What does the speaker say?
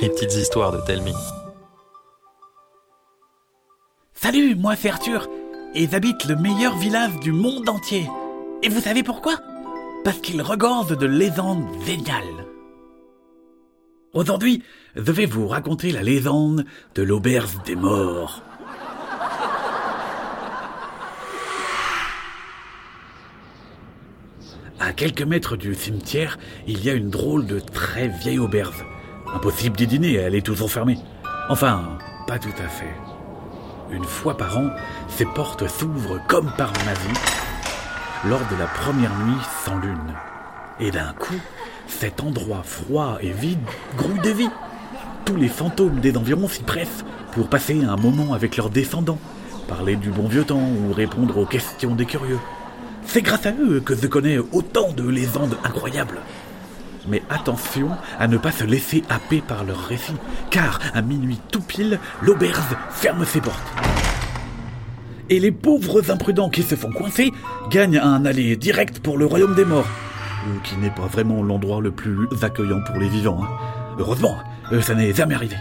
Les petites histoires de Telmi. Salut, moi c'est Arthur, et j'habite le meilleur village du monde entier. Et vous savez pourquoi? Parce qu'il regorge de légendes géniales. Aujourd'hui, je vais vous raconter la légende de l'auberge des morts. À quelques mètres du cimetière, il y a une drôle de très vieille auberge. Impossible d'y dîner, elle est toujours fermée. Enfin, pas tout à fait. Une fois par an, ces portes s'ouvrent comme par magie lors de la première nuit sans lune. Et d'un coup, cet endroit froid et vide grouille de vie. Tous les fantômes des environs s'y pressent pour passer un moment avec leurs descendants, parler du bon vieux temps ou répondre aux questions des curieux. C'est grâce à eux que je connais autant de légendes incroyables. Mais attention à ne pas se laisser happer par leurs récits, car à minuit tout pile, l'auberge ferme ses portes. Et les pauvres imprudents qui se font coincer gagnent un aller direct pour le royaume des morts, euh, qui n'est pas vraiment l'endroit le plus accueillant pour les vivants. hein. Heureusement, euh, ça n'est jamais arrivé.